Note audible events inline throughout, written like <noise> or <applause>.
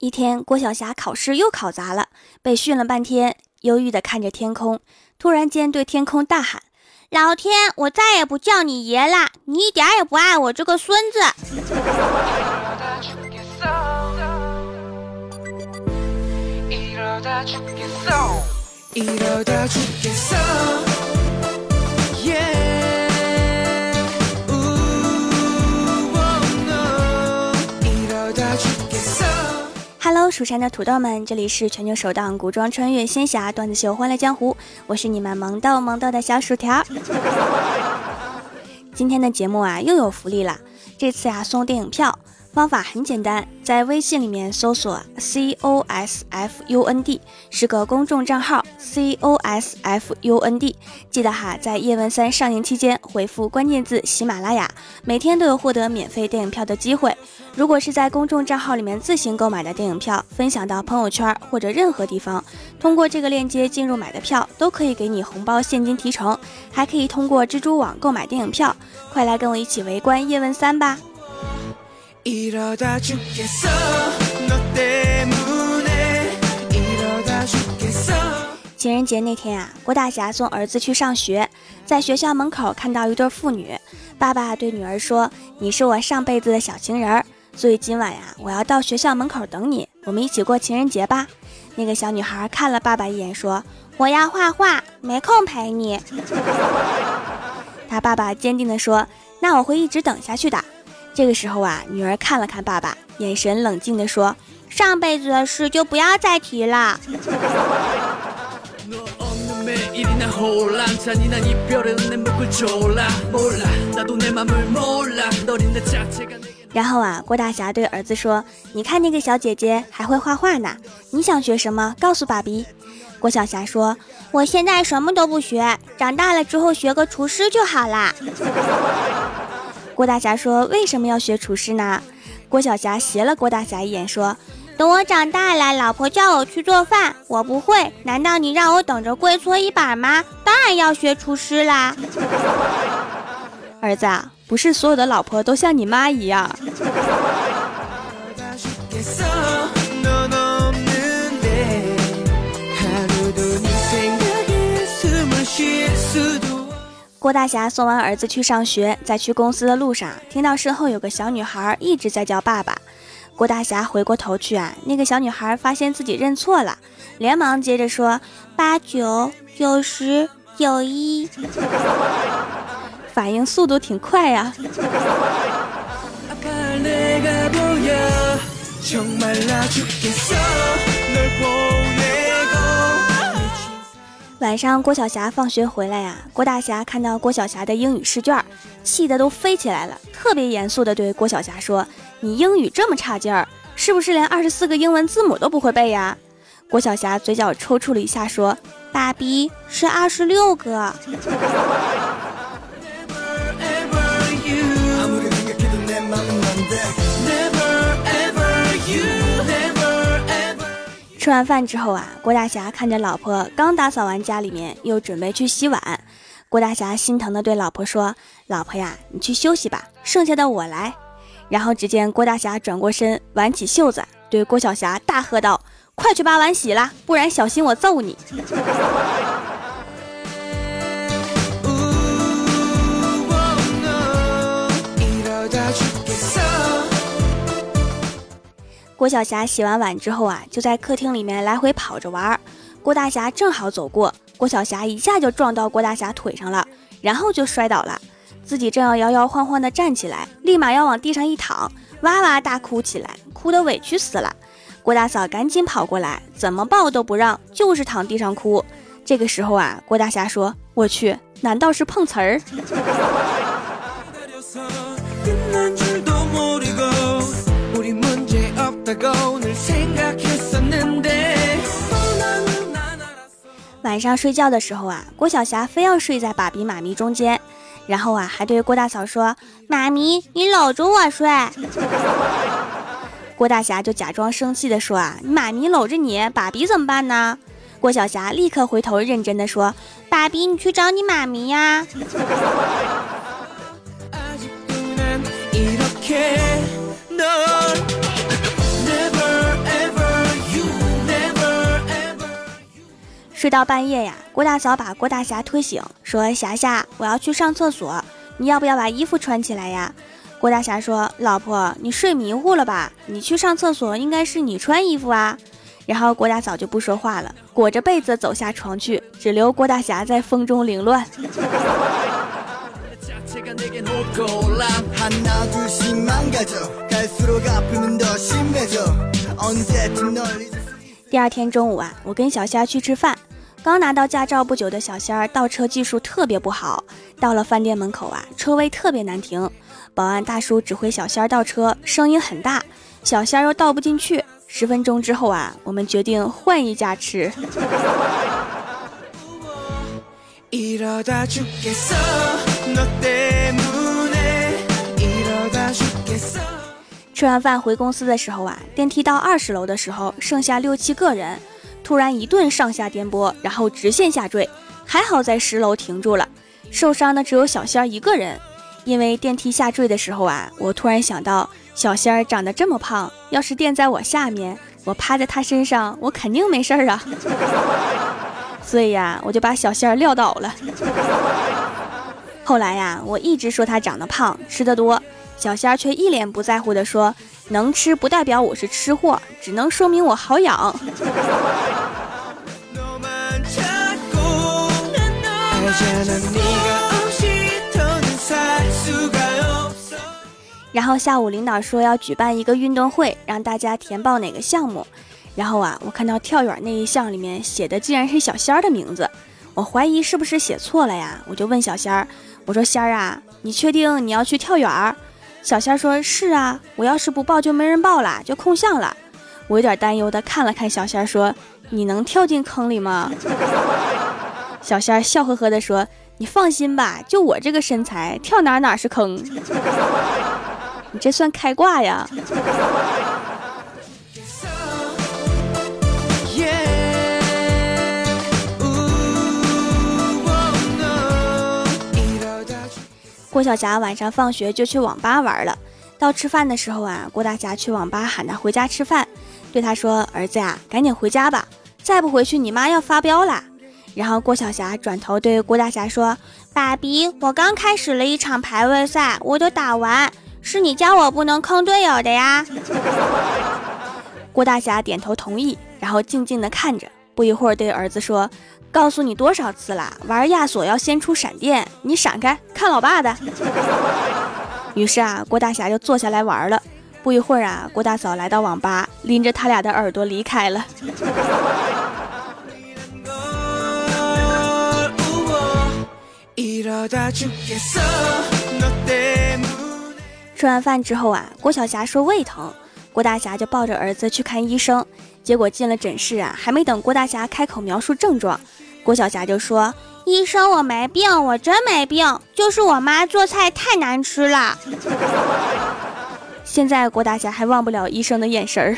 一天，郭晓霞考试又考砸了，被训了半天，忧郁地看着天空，突然间对天空大喊：“老天，我再也不叫你爷了！你一点也不爱我这个孙子！”「<laughs> Hello，蜀山的土豆们，这里是全球首档古装穿越仙侠段子秀《欢乐江湖》，我是你们萌豆萌豆的小薯条。<laughs> 今天的节目啊，又有福利了，这次呀送电影票。方法很简单，在微信里面搜索 C O S F U N D，是个公众账号 C O S F U N D。记得哈，在叶问三上映期间回复关键字喜马拉雅，每天都有获得免费电影票的机会。如果是在公众账号里面自行购买的电影票，分享到朋友圈或者任何地方，通过这个链接进入买的票，都可以给你红包现金提成，还可以通过蜘蛛网购买电影票。快来跟我一起围观叶问三吧！情人节那天啊，郭大侠送儿子去上学，在学校门口看到一对父女，爸爸对女儿说：“你是我上辈子的小情人，所以今晚呀，我要到学校门口等你，我们一起过情人节吧。”那个小女孩看了爸爸一眼，说：“我要画画，没空陪你。”他爸爸坚定地说：“那我会一直等下去的。”这个时候啊，女儿看了看爸爸，眼神冷静地说：“上辈子的事就不要再提了。”然后啊，郭大侠对儿子说：“你看那个小姐姐还会画画呢，你想学什么？告诉爸比。”郭晓霞说：“我现在什么都不学，长大了之后学个厨师就好啦。”郭大侠说：“为什么要学厨师呢？”郭晓霞斜了郭大侠一眼说：“等我长大了，老婆叫我去做饭，我不会，难道你让我等着跪搓衣板吗？当然要学厨师啦！” <laughs> 儿子，不是所有的老婆都像你妈一样。<laughs> 郭大侠送完儿子去上学，在去公司的路上，听到身后有个小女孩一直在叫爸爸。郭大侠回过头去啊，那个小女孩发现自己认错了，连忙接着说：“八九九十九一。”反应速度挺快呀。晚上，郭晓霞放学回来呀，郭大侠看到郭晓霞的英语试卷，气得都飞起来了，特别严肃地对郭晓霞说：“你英语这么差劲儿，是不是连二十四个英文字母都不会背呀？”郭晓霞嘴角抽搐了一下，说：“爸比是二十六个。”吃完饭之后啊，郭大侠看着老婆刚打扫完家里面，又准备去洗碗。郭大侠心疼的对老婆说：“老婆呀，你去休息吧，剩下的我来。”然后只见郭大侠转过身，挽起袖子，对郭晓霞大喝道：“快去把碗洗了，不然小心我揍你！” <laughs> 郭晓霞洗完碗之后啊，就在客厅里面来回跑着玩。郭大侠正好走过，郭晓霞一下就撞到郭大侠腿上了，然后就摔倒了。自己正要摇摇晃晃地站起来，立马要往地上一躺，哇哇大哭起来，哭得委屈死了。郭大嫂赶紧跑过来，怎么抱都不让，就是躺地上哭。这个时候啊，郭大侠说：“我去，难道是碰瓷儿？” <laughs> 晚上睡觉的时候啊，郭晓霞非要睡在爸比妈咪中间，然后啊还对郭大嫂说：“妈咪，你搂着我睡。<laughs> ”郭大侠就假装生气的说：“啊，妈咪搂着你，爸比怎么办呢？”郭晓霞立刻回头认真的说：“爸比，你去找你妈咪呀。<laughs> ”睡到半夜呀，郭大嫂把郭大侠推醒，说：“霞霞，我要去上厕所，你要不要把衣服穿起来呀？”郭大侠说：“老婆，你睡迷糊了吧？你去上厕所应该是你穿衣服啊。”然后郭大嫂就不说话了，裹着被子走下床去，只留郭大侠在风中凌乱。第二天中午啊，我跟小虾去吃饭。刚拿到驾照不久的小仙儿倒车技术特别不好，到了饭店门口啊，车位特别难停。保安大叔指挥小仙儿倒车，声音很大，小仙儿又倒不进去。十分钟之后啊，我们决定换一家吃。<laughs> 吃完饭回公司的时候啊，电梯到二十楼的时候，剩下六七个人，突然一顿上下颠簸，然后直线下坠，还好在十楼停住了，受伤的只有小仙儿一个人。因为电梯下坠的时候啊，我突然想到小仙儿长得这么胖，要是垫在我下面，我趴在他身上，我肯定没事儿啊。所以呀，我就把小仙儿撂倒了。后来呀，我一直说他长得胖，吃得多。小仙儿却一脸不在乎地说：“能吃不代表我是吃货，只能说明我好养。<laughs> ”然后下午领导说要举办一个运动会，让大家填报哪个项目。然后啊，我看到跳远那一项里面写的竟然是小仙儿的名字，我怀疑是不是写错了呀？我就问小仙儿：“我说仙儿啊，你确定你要去跳远？”小仙说：“是啊，我要是不报就没人报了，就空项了。”我有点担忧的看了看小仙说：“你能跳进坑里吗？” <laughs> 小仙笑呵呵的说：“你放心吧，就我这个身材，跳哪哪是坑。<laughs> 你这算开挂呀？”郭晓霞晚上放学就去网吧玩了。到吃饭的时候啊，郭大侠去网吧喊他回家吃饭，对他说：“儿子呀，赶紧回家吧，再不回去你妈要发飙啦。”然后郭晓霞转头对郭大侠说：“爸比，我刚开始了一场排位赛，我都打完，是你教我不能坑队友的呀。<laughs> ”郭大侠点头同意，然后静静的看着，不一会儿对儿子说。告诉你多少次啦，玩亚索要先出闪电，你闪开，看老爸的。<laughs> 于是啊，郭大侠就坐下来玩了。不一会儿啊，郭大嫂来到网吧，拎着他俩的耳朵离开了。<laughs> 吃完饭之后啊，郭晓霞说胃疼，郭大侠就抱着儿子去看医生。结果进了诊室啊，还没等郭大侠开口描述症状，郭晓霞就说：“医生，我没病，我真没病，就是我妈做菜太难吃了。<laughs> ”现在郭大侠还忘不了医生的眼神儿。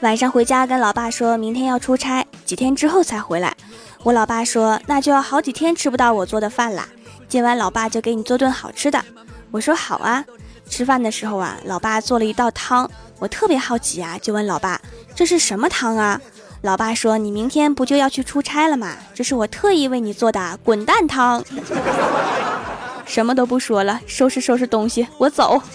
晚上回家跟老爸说明天要出差，几天之后才回来。我老爸说：“那就要好几天吃不到我做的饭啦，今晚老爸就给你做顿好吃的。”我说：“好啊。”吃饭的时候啊，老爸做了一道汤，我特别好奇啊，就问老爸：“这是什么汤啊？”老爸说：“你明天不就要去出差了吗？这是我特意为你做的滚蛋汤。<laughs> ”什么都不说了，收拾收拾东西，我走。<laughs>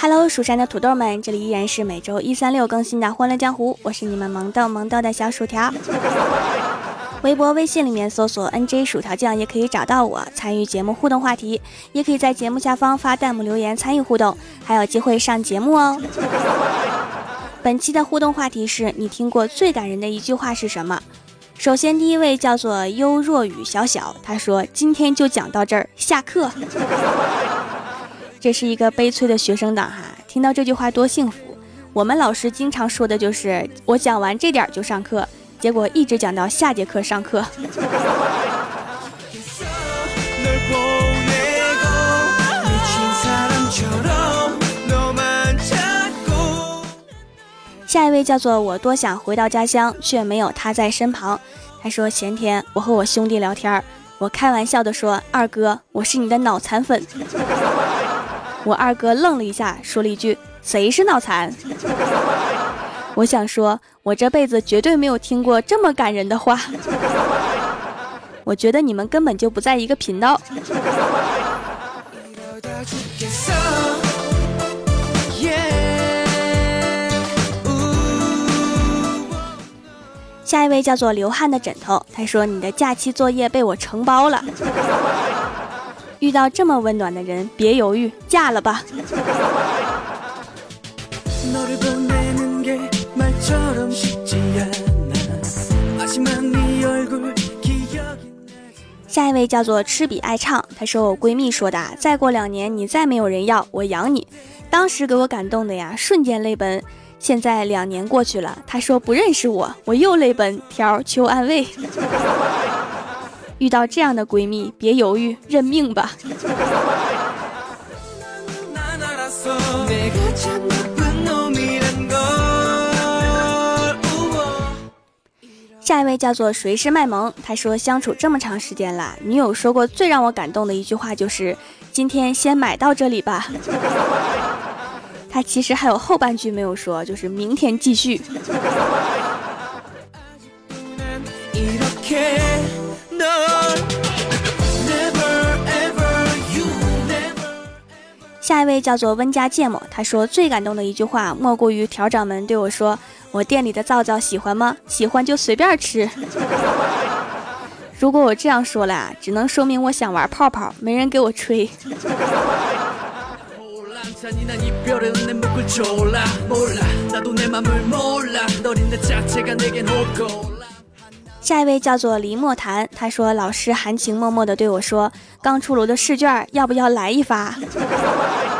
Hello，蜀山的土豆们，这里依然是每周一、三、六更新的《欢乐江湖》，我是你们萌豆萌豆的小薯条。<laughs> 微博、微信里面搜索 “nj 薯条酱”也可以找到我，参与节目互动话题，也可以在节目下方发弹幕留言参与互动，还有机会上节目哦。本期的互动话题是你听过最感人的一句话是什么？首先，第一位叫做优若雨小小，他说：“今天就讲到这儿，下课。”这是一个悲催的学生党哈，听到这句话多幸福。我们老师经常说的就是我讲完这点就上课，结果一直讲到下节课上课。<laughs> 下一位叫做我多想回到家乡，却没有他在身旁。他说前天我和我兄弟聊天，我开玩笑的说二哥，我是你的脑残粉。<laughs> 我二哥愣了一下，说了一句谁是脑残？<laughs> 我想说，我这辈子绝对没有听过这么感人的话。<laughs> 我觉得你们根本就不在一个频道。下一位叫做流汗的枕头，他说：“你的假期作业被我承包了。<laughs> 遇到这么温暖的人，别犹豫，嫁了吧。<laughs> ”下一位叫做吃比爱唱，他说我闺蜜说的，再过两年你再没有人要，我养你。当时给我感动的呀，瞬间泪奔。现在两年过去了，他说不认识我，我又泪奔。条求安慰。<laughs> 遇到这样的闺蜜，别犹豫，认命吧。下一位叫做谁是卖萌，他说相处这么长时间了，女友说过最让我感动的一句话就是今天先买到这里吧。他其实还有后半句没有说，就是明天继续。下一位叫做温家芥末，他说最感动的一句话莫过于条掌门对我说：“我店里的皂皂喜欢吗？喜欢就随便吃。”如果我这样说了，只能说明我想玩泡泡，没人给我吹。下一位叫做林莫谈，他说老师含情脉脉的对我说：“刚出炉的试卷要不要来一发？”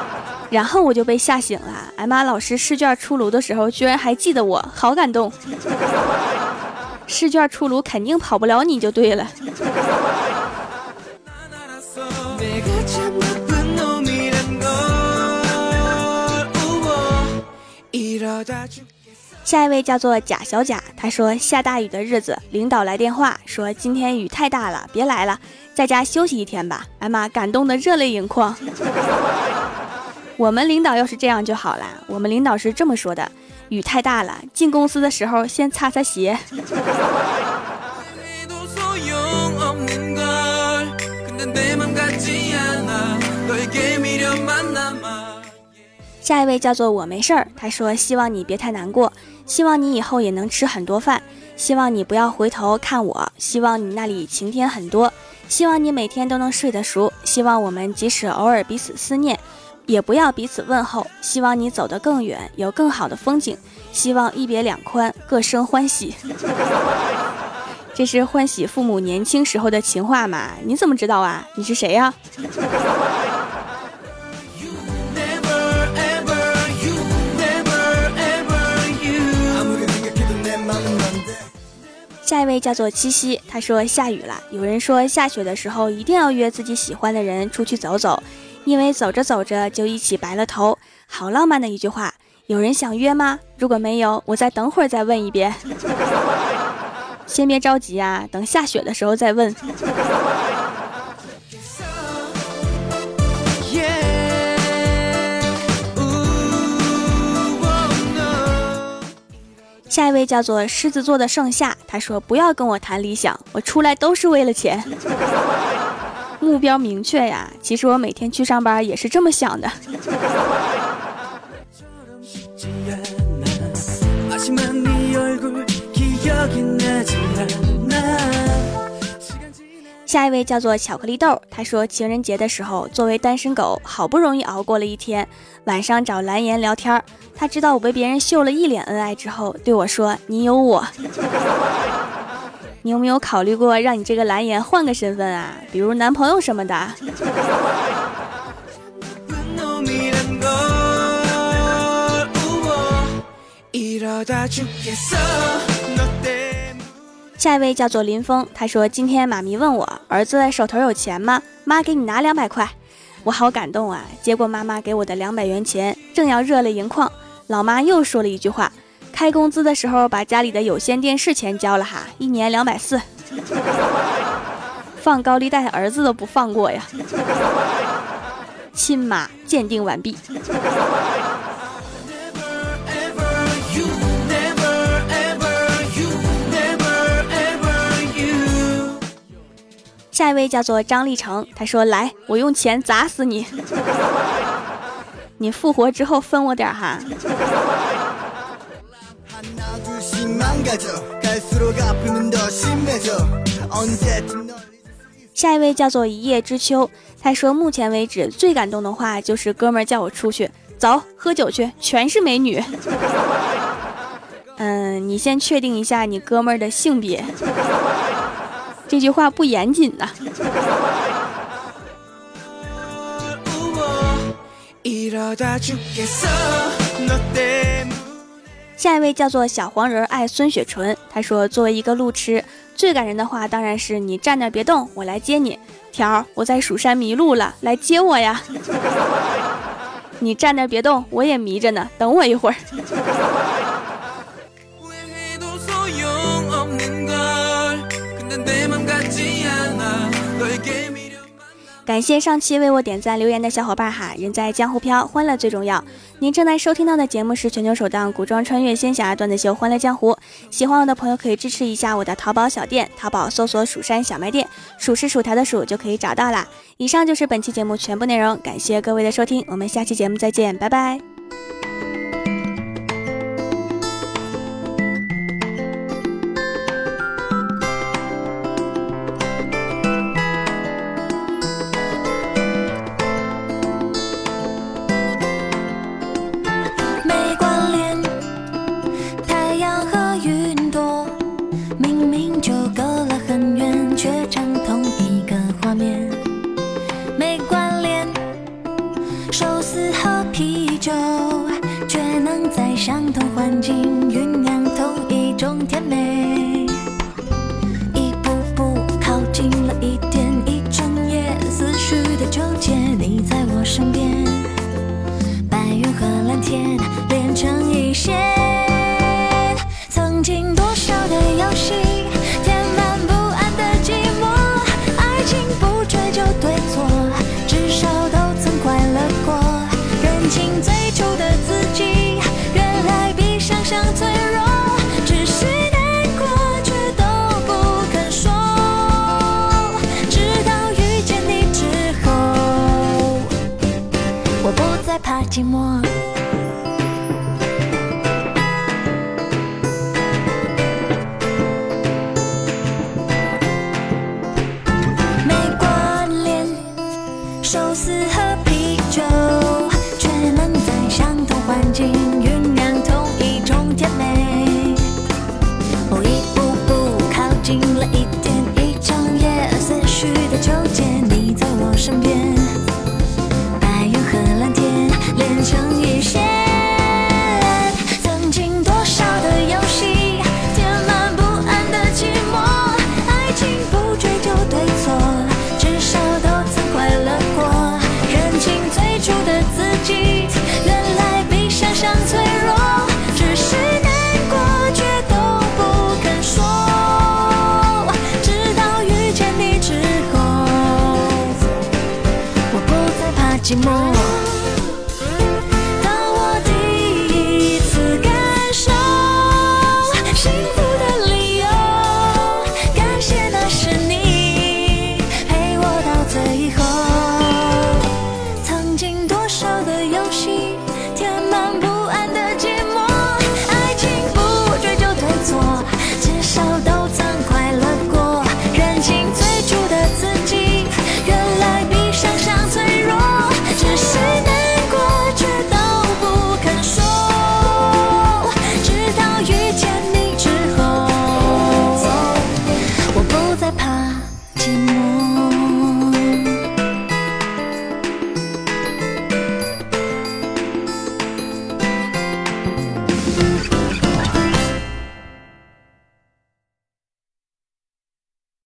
<laughs> 然后我就被吓醒了。哎妈，老师试卷出炉的时候居然还记得我，好感动。试卷出炉肯定跑不了你就对了。下一位叫做贾小贾，他说下大雨的日子，领导来电话说今天雨太大了，别来了，在家休息一天吧。哎妈，感动的热泪盈眶。<laughs> 我们领导要是这样就好了。我们领导是这么说的：雨太大了，进公司的时候先擦擦鞋。<laughs> 下一位叫做我没事儿，他说希望你别太难过，希望你以后也能吃很多饭，希望你不要回头看我，希望你那里晴天很多，希望你每天都能睡得熟，希望我们即使偶尔彼此思念，也不要彼此问候，希望你走得更远，有更好的风景，希望一别两宽，各生欢喜。<laughs> 这是欢喜父母年轻时候的情话吗？你怎么知道啊？你是谁呀？下一位叫做七夕，他说下雨了。有人说下雪的时候一定要约自己喜欢的人出去走走，因为走着走着就一起白了头，好浪漫的一句话。有人想约吗？如果没有，我再等会儿再问一遍。<laughs> 先别着急啊，等下雪的时候再问。下一位叫做狮子座的盛夏，他说：“不要跟我谈理想，我出来都是为了钱，<laughs> 目标明确呀。其实我每天去上班也是这么想的。”下一位叫做巧克力豆，他说情人节的时候，作为单身狗，好不容易熬过了一天，晚上找蓝颜聊天他知道我被别人秀了一脸恩爱之后，对我说：“你有我，你有没有考虑过让你这个蓝颜换个身份啊？比如男朋友什么的？” <laughs> 下一位叫做林峰，他说：“今天妈咪问我儿子手头有钱吗？妈给你拿两百块，我好感动啊！结果妈妈给我的两百元钱正要热泪盈眶，老妈又说了一句话：开工资的时候把家里的有线电视钱交了哈，一年两百四。放高利贷，儿子都不放过呀。亲妈鉴定完毕。下一位叫做张立成，他说：“来，我用钱砸死你，<laughs> 你复活之后分我点哈。”下一位叫做一叶知秋，他说：“目前为止最感动的话就是哥们儿叫我出去走喝酒去，全是美女。<laughs> ”嗯，你先确定一下你哥们儿的性别。这句话不严谨呐。下一位叫做小黄人爱孙雪纯，他说：“作为一个路痴，最感人的话当然是你站那别动，我来接你。条，我在蜀山迷路了，来接我呀！<laughs> 你站那别动，我也迷着呢，等我一会儿。”感谢上期为我点赞留言的小伙伴哈，人在江湖飘，欢乐最重要。您正在收听到的节目是全球首档古装穿越仙侠段子秀《欢乐江湖》，喜欢我的朋友可以支持一下我的淘宝小店，淘宝搜索“蜀山小卖店”，数是薯条的数就可以找到啦。以上就是本期节目全部内容，感谢各位的收听，我们下期节目再见，拜拜。一点。寂寞。